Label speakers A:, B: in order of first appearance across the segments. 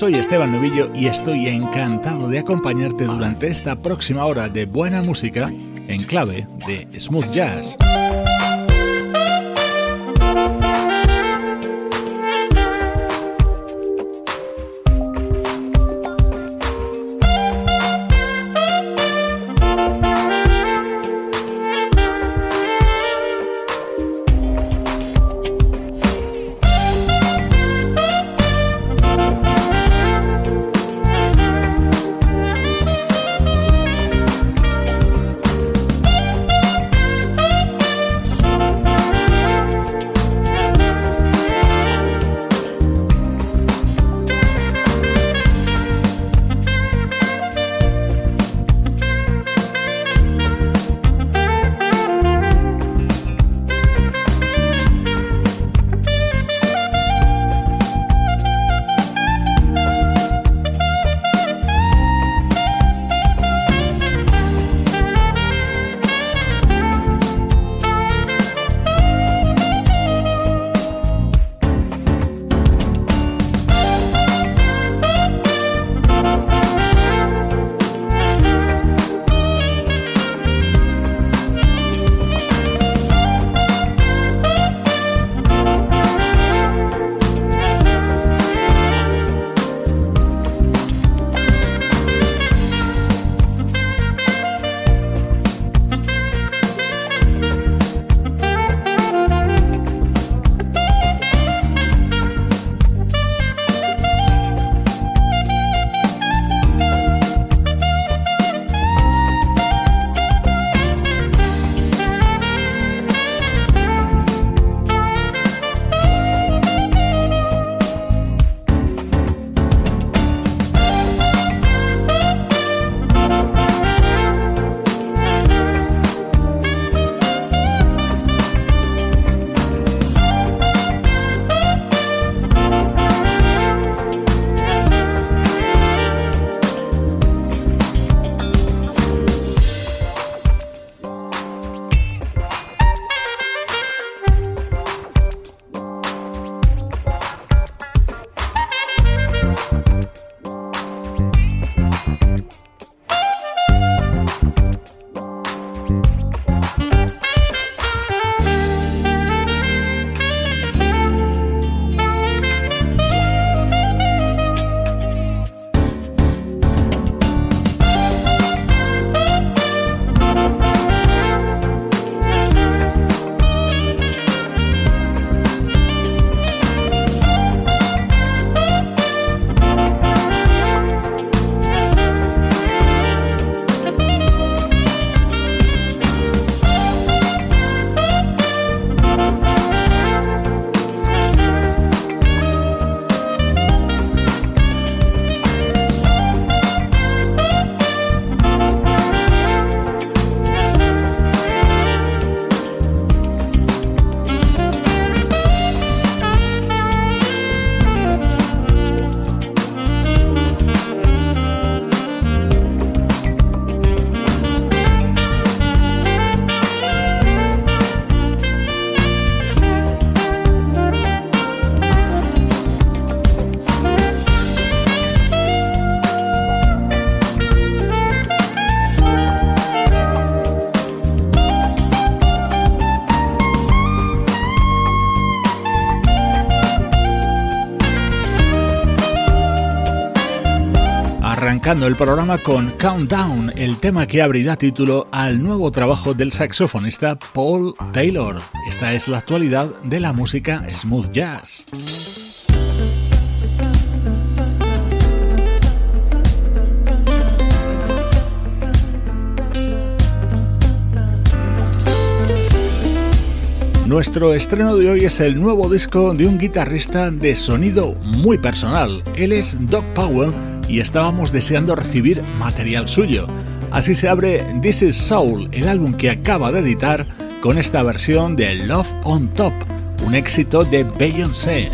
A: Soy Esteban Novillo y estoy encantado de acompañarte durante esta próxima hora de buena música en clave de smooth jazz. El programa con Countdown, el tema que abrirá título al nuevo trabajo del saxofonista Paul Taylor. Esta es la actualidad de la música smooth jazz. Nuestro estreno de hoy es el nuevo disco de un guitarrista de sonido muy personal. Él es Doc Powell y estábamos deseando recibir material suyo. Así se abre This Is Soul, el álbum que acaba de editar con esta versión de Love on Top, un éxito de Beyoncé.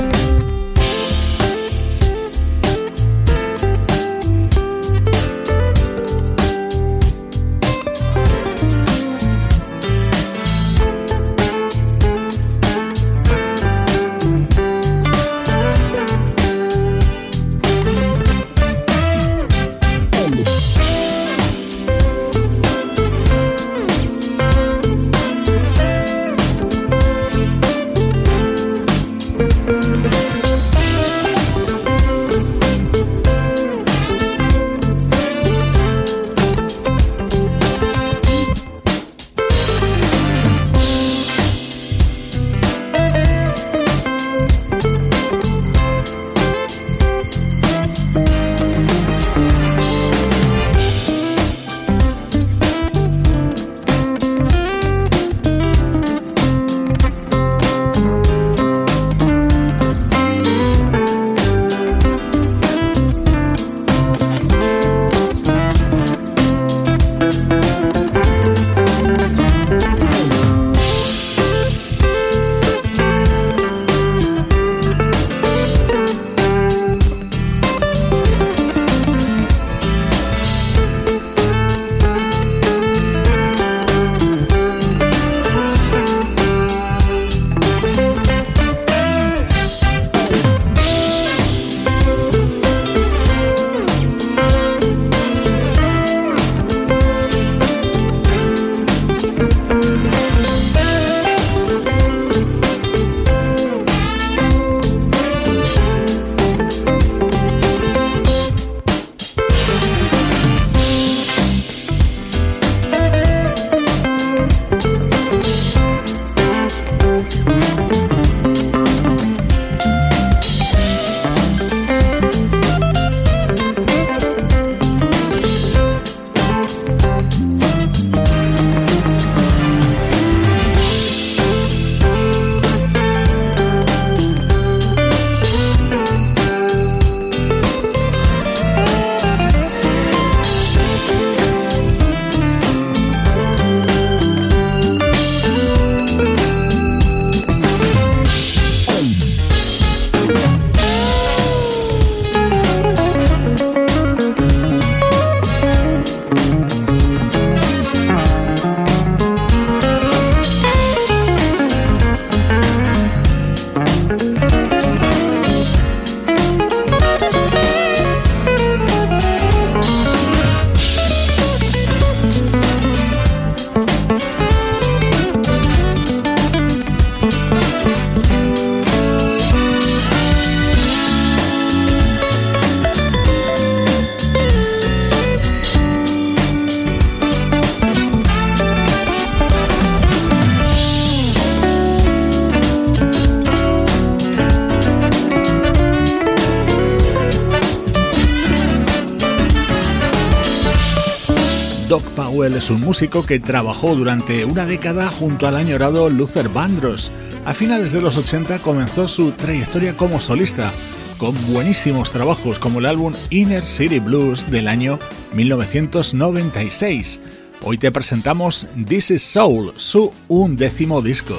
A: Es un músico que trabajó durante una década junto al añorado Luther Vandross. A finales de los 80 comenzó su trayectoria como solista, con buenísimos trabajos como el álbum Inner City Blues del año 1996. Hoy te presentamos This Is Soul, su undécimo disco.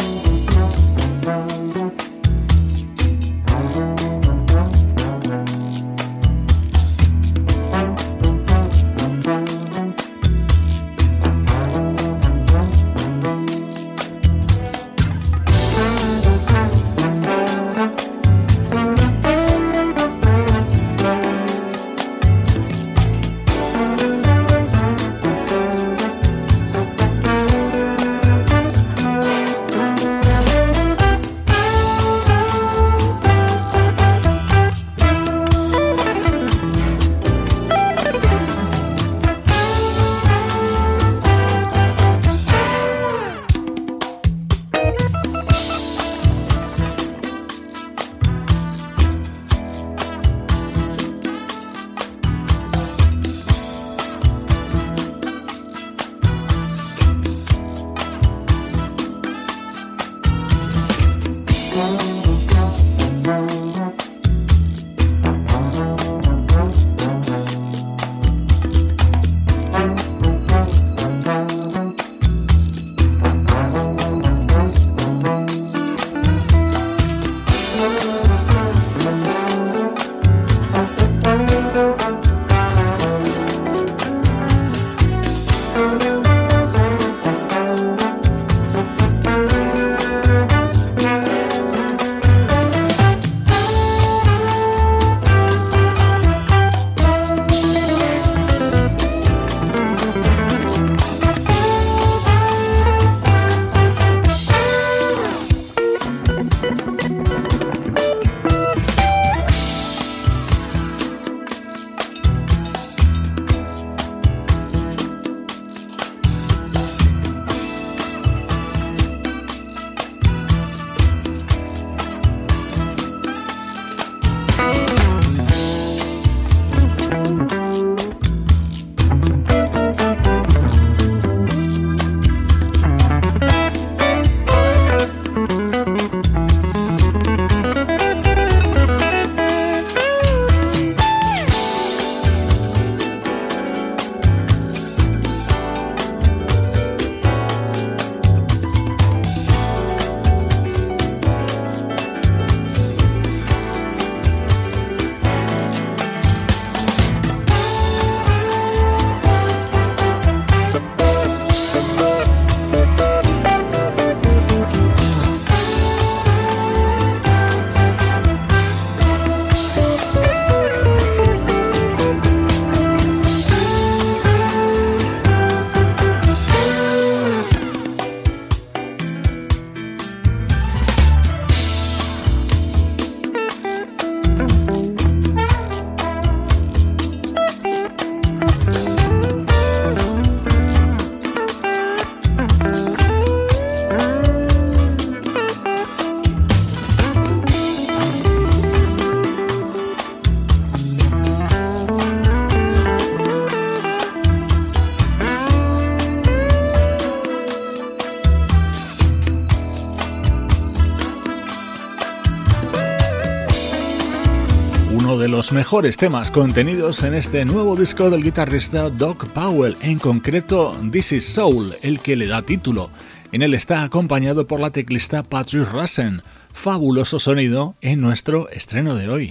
A: Los mejores temas contenidos en este nuevo disco del guitarrista Doc Powell, en concreto This Is Soul, el que le da título. En él está acompañado por la teclista Patrick Russen. Fabuloso sonido en nuestro estreno de hoy.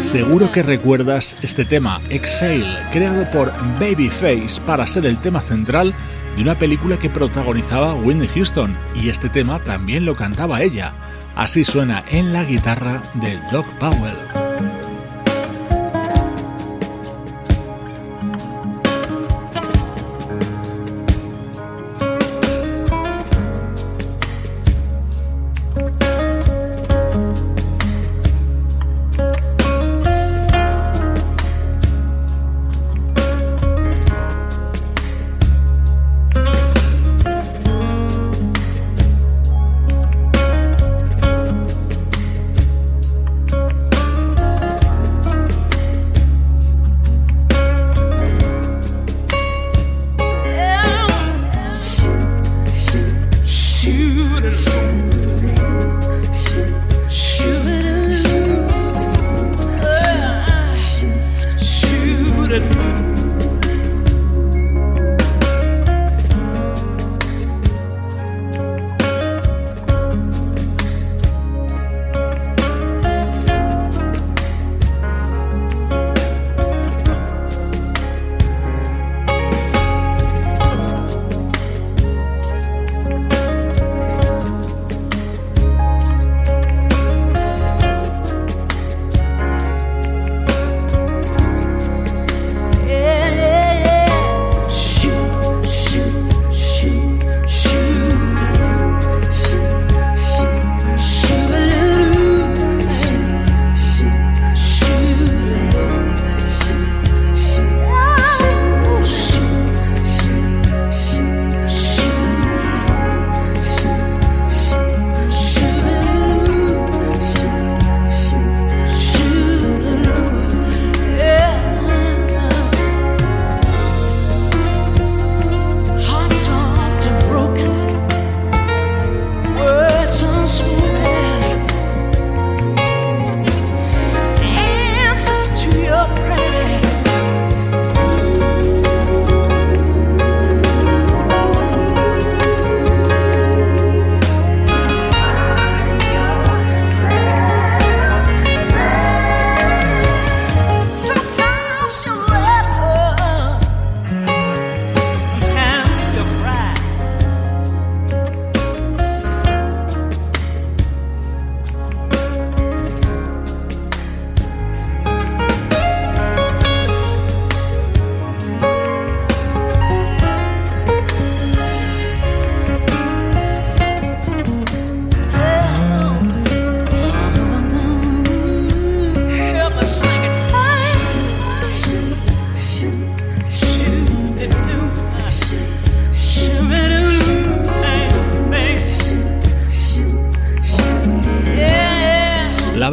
A: Seguro que recuerdas este tema, Exhale, creado por Babyface para ser el tema central de una película que protagonizaba Whitney Houston y este tema también lo cantaba ella. Así suena en la guitarra de Doc Powell.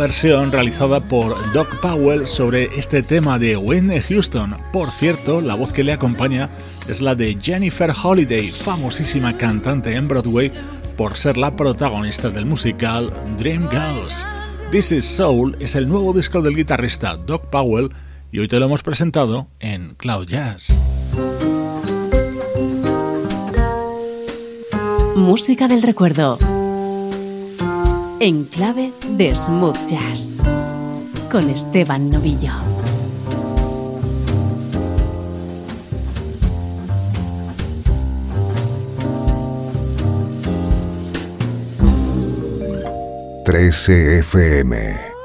A: Versión realizada por Doc Powell sobre este tema de Whitney Houston. Por cierto, la voz que le acompaña es la de Jennifer Holiday, famosísima cantante en Broadway por ser la protagonista del musical Dream Girls. This is Soul es el nuevo disco del guitarrista Doc Powell y hoy te lo hemos presentado en Cloud Jazz.
B: Música del recuerdo. En clave de smooth jazz. Con Esteban Novillo.
C: Trece FM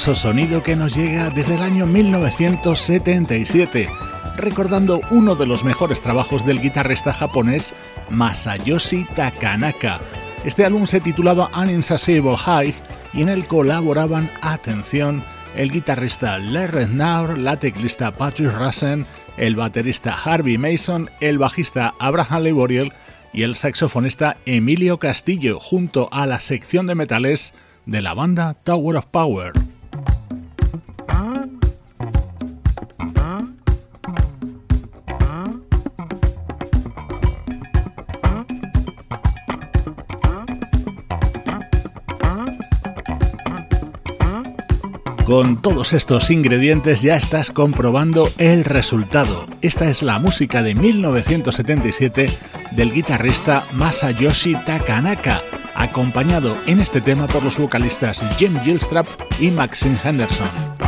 A: maravilloso sonido que nos llega desde el año 1977, recordando uno de los mejores trabajos del guitarrista japonés Masayoshi Takanaka. Este álbum se titulaba An Insatiable High y en él colaboraban, atención, el guitarrista Larry Naur, la teclista Patrick Rassen, el baterista Harvey Mason, el bajista Abraham Leboriel y el saxofonista Emilio Castillo, junto a la sección de metales de la banda Tower of Power. Con todos estos ingredientes ya estás comprobando el resultado. Esta es la música de 1977 del guitarrista Masayoshi Takanaka, acompañado en este tema por los vocalistas Jim Gilstrap y Maxine Henderson.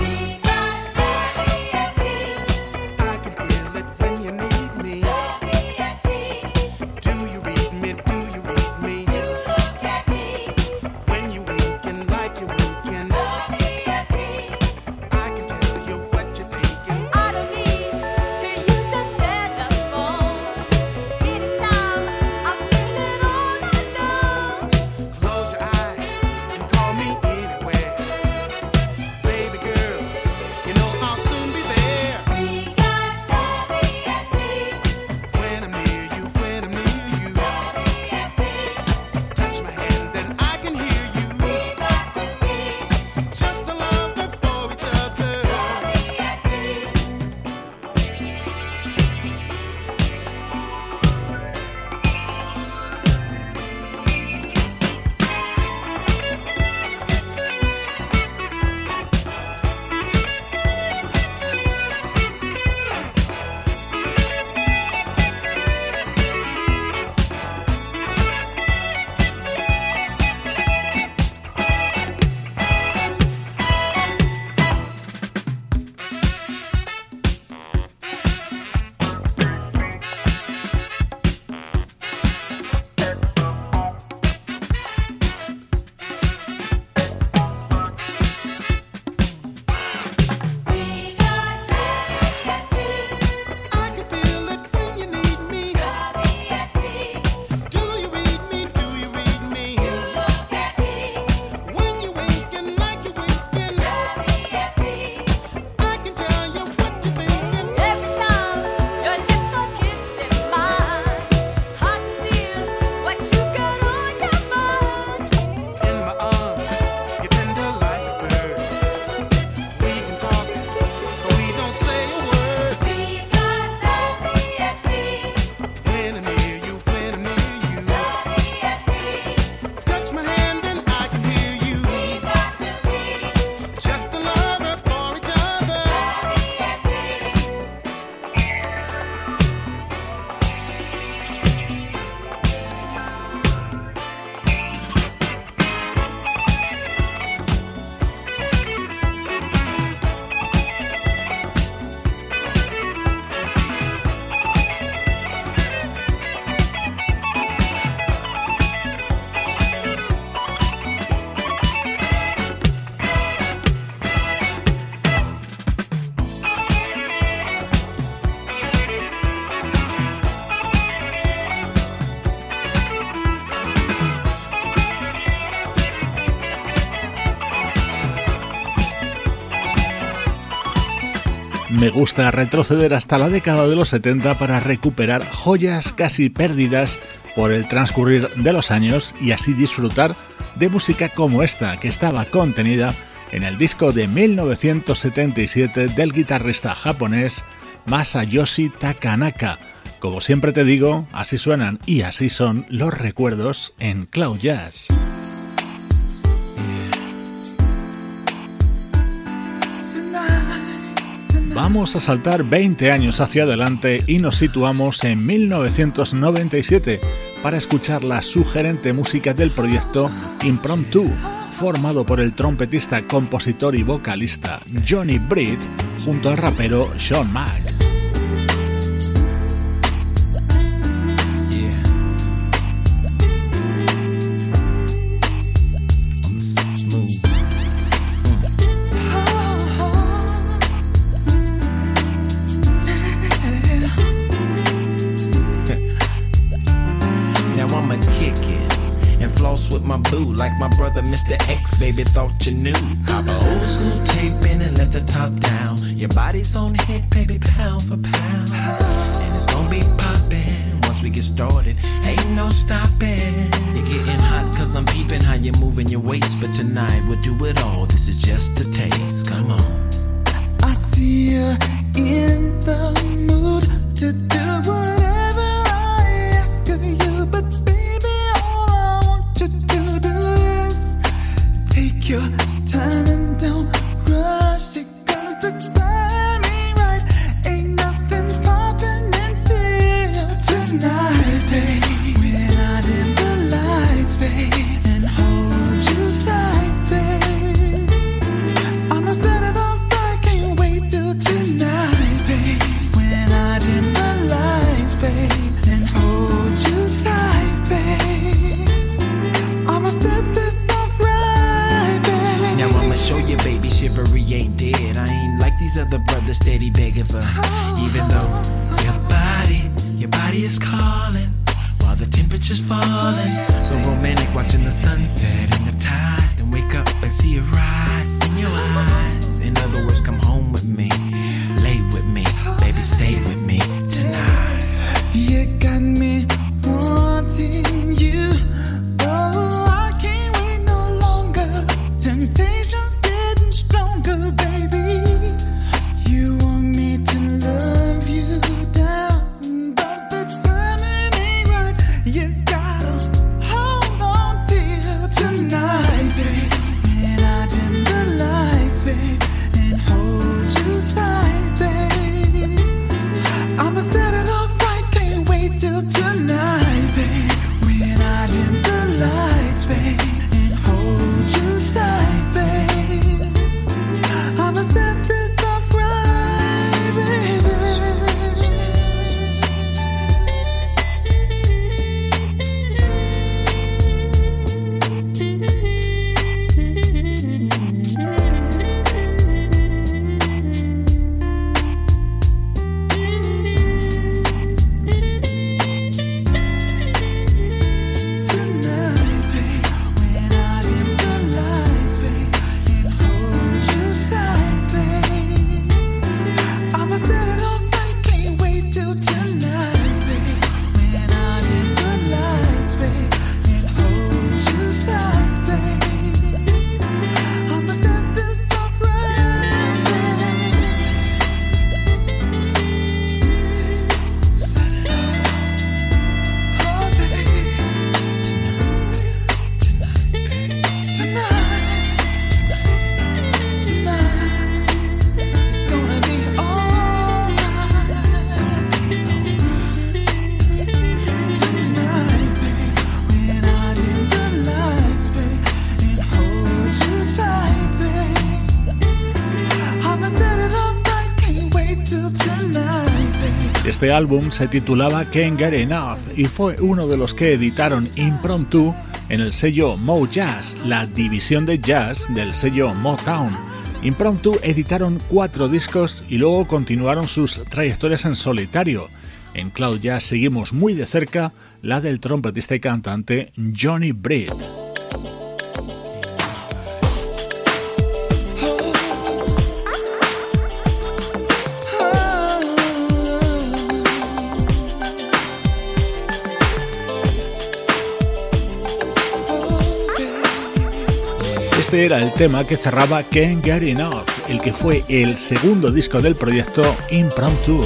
A: Me gusta retroceder hasta la década de los 70 para recuperar joyas casi perdidas por el transcurrir de los años y así disfrutar de música como esta que estaba contenida en el disco de 1977 del guitarrista japonés Masayoshi Takanaka. Como siempre te digo, así suenan y así son los recuerdos en Cloud Jazz. Vamos a saltar 20 años hacia adelante y nos situamos en 1997 para escuchar la sugerente música del proyecto Impromptu, formado por el trompetista, compositor y vocalista Johnny Britt junto al rapero Sean Mack.
D: It. With my boo, like my brother Mr. X, baby, thought you knew. Pop a old school tape in and let the top down. Your body's on hit, baby, pound for pound. And it's gonna be poppin' once we get started. Ain't no stopping. You're getting hot cause I'm peeping how you're moving your waist. But tonight we'll do it all. This is just a taste. Come on.
E: I see you in the mood to do
D: these other brothers steady begging for. Even though your body, your body is calling while the temperature's falling. So romantic, watching the sunset and the tide. Then wake up and see it rise in your eyes. In other words, come home with me,
A: Este álbum se titulaba Can't Get Enough y fue uno de los que editaron Impromptu en el sello Mo Jazz, la división de jazz del sello Motown. Impromptu editaron cuatro discos y luego continuaron sus trayectorias en solitario. En Cloud Jazz seguimos muy de cerca la del trompetista y cantante Johnny Britt. Este era el tema que cerraba Can't Get Enough, el que fue el segundo disco del proyecto Impromptu.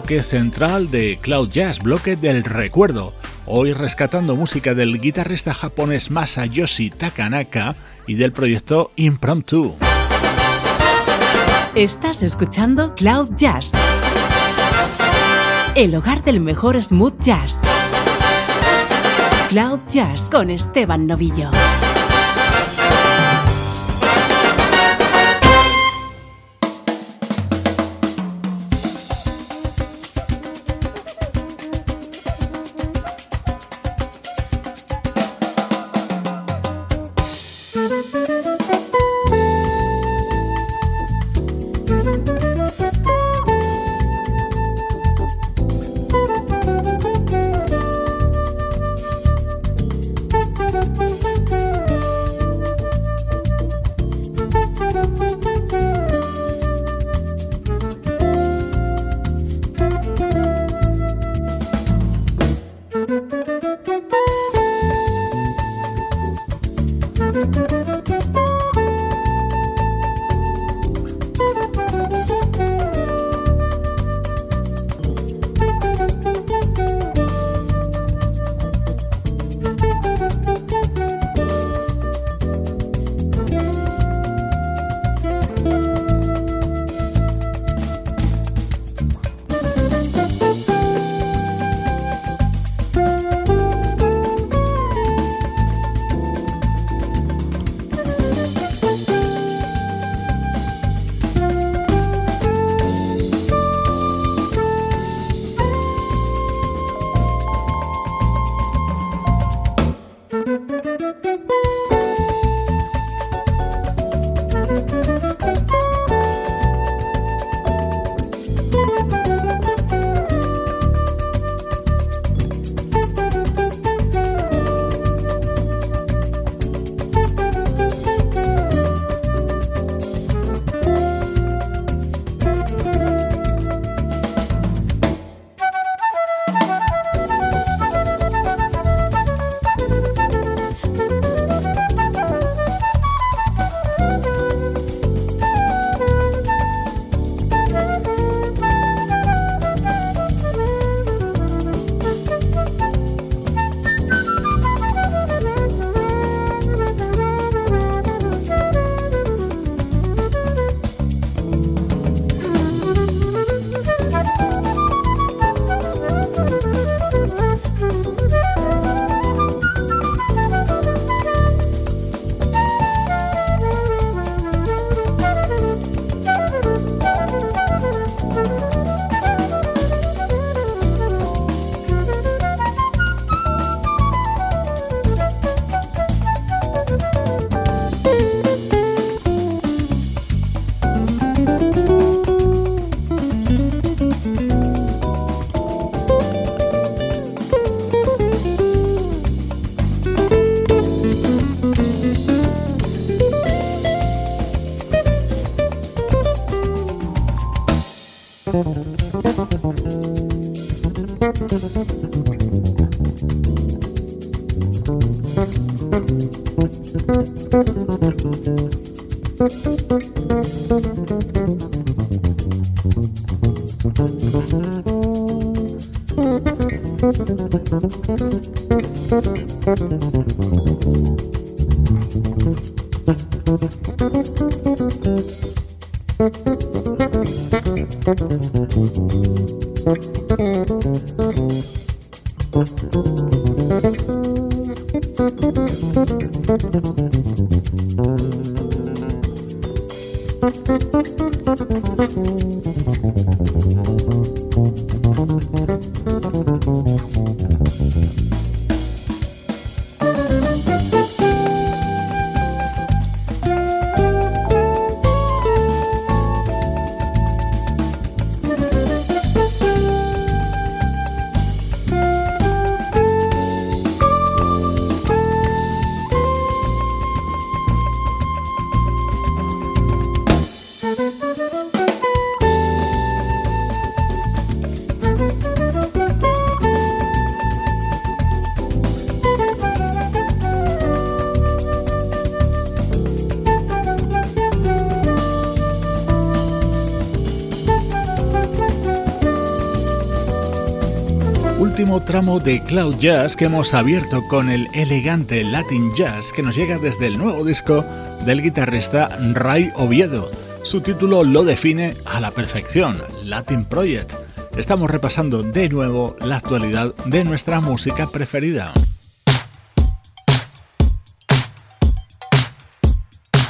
A: bloque central de Cloud Jazz, bloque del recuerdo. Hoy rescatando música del guitarrista japonés Masayoshi Takanaka y del proyecto Impromptu.
B: Estás escuchando Cloud Jazz, el hogar del mejor smooth jazz. Cloud Jazz con Esteban Novillo.
A: Tramo de Cloud Jazz que hemos abierto con el elegante Latin Jazz que nos llega desde el nuevo disco del guitarrista Ray Oviedo. Su título lo define a la perfección, Latin Project. Estamos repasando de nuevo la actualidad de nuestra música preferida.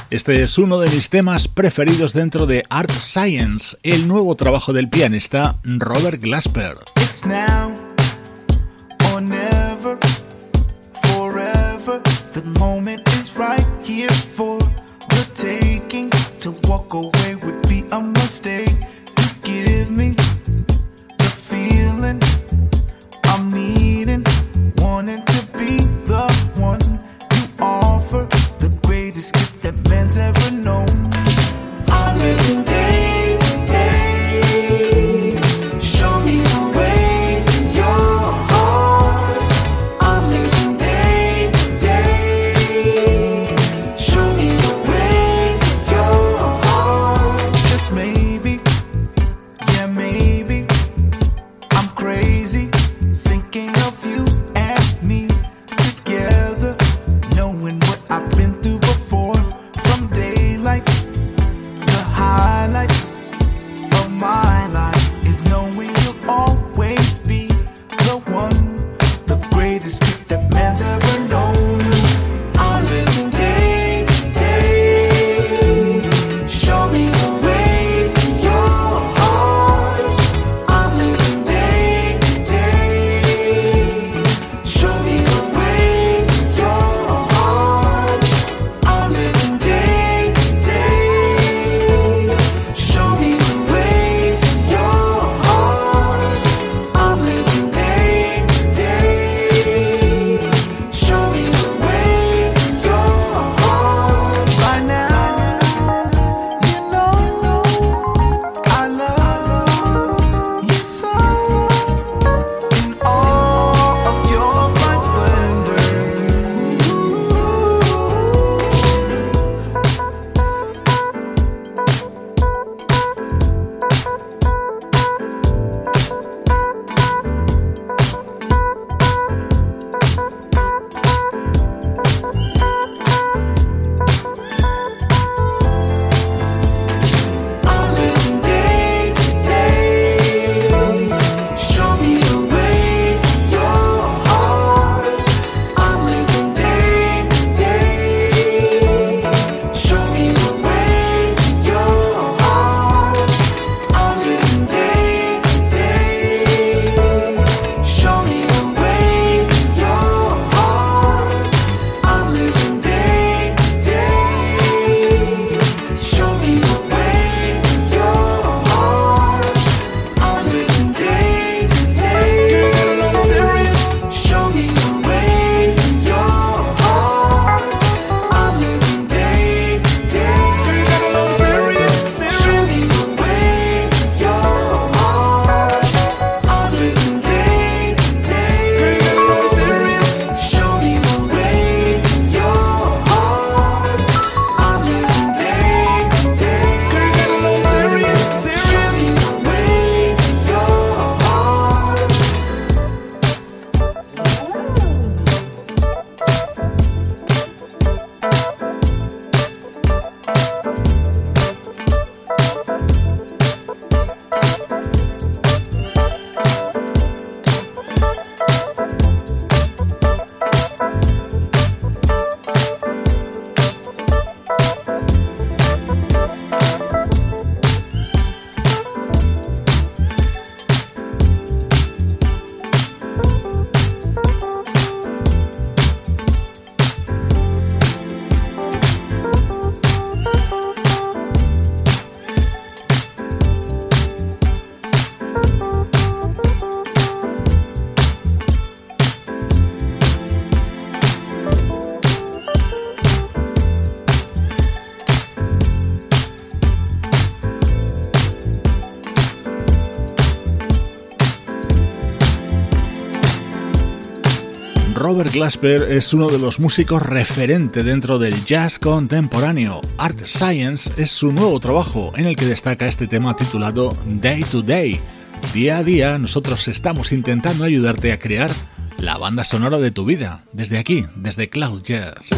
A: Este es uno de mis temas preferidos dentro de Art Science, el nuevo trabajo del pianista Robert Glasper.
E: The moment is right here for the taking. To walk away
A: Robert Glasper es uno de los músicos referente dentro del jazz contemporáneo. Art Science es su nuevo trabajo en el que destaca este tema titulado Day to Day. Día a día nosotros estamos intentando ayudarte a crear la banda sonora de tu vida, desde aquí, desde Cloud Jazz.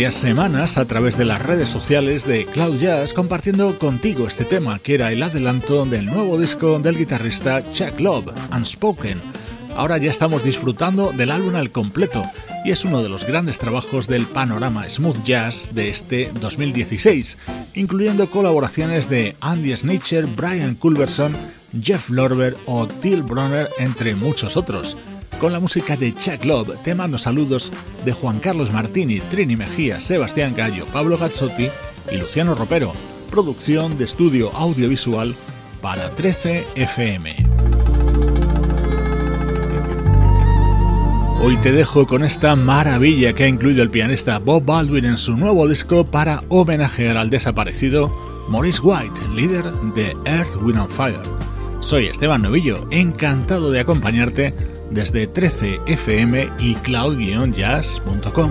A: Varias semanas a través de las redes sociales de Cloud Jazz compartiendo contigo este tema que era el adelanto del nuevo disco del guitarrista Chuck Love, Unspoken. Ahora ya estamos disfrutando del álbum al completo y es uno de los grandes trabajos del panorama smooth jazz de este 2016, incluyendo colaboraciones de Andy Snitcher, Brian Culberson, Jeff Lorber o Till Bronner, entre muchos otros. Con la música de Chuck Love, te mando saludos de Juan Carlos Martini, Trini Mejía, Sebastián Gallo, Pablo Gazzotti y Luciano Ropero. Producción de estudio audiovisual para 13 FM. Hoy te dejo con esta maravilla que ha incluido el pianista Bob Baldwin en su nuevo disco para homenajear al desaparecido Maurice White, líder de Earth, Wind and Fire. Soy Esteban Novillo, encantado de acompañarte desde 13fm y cloud-jazz.com.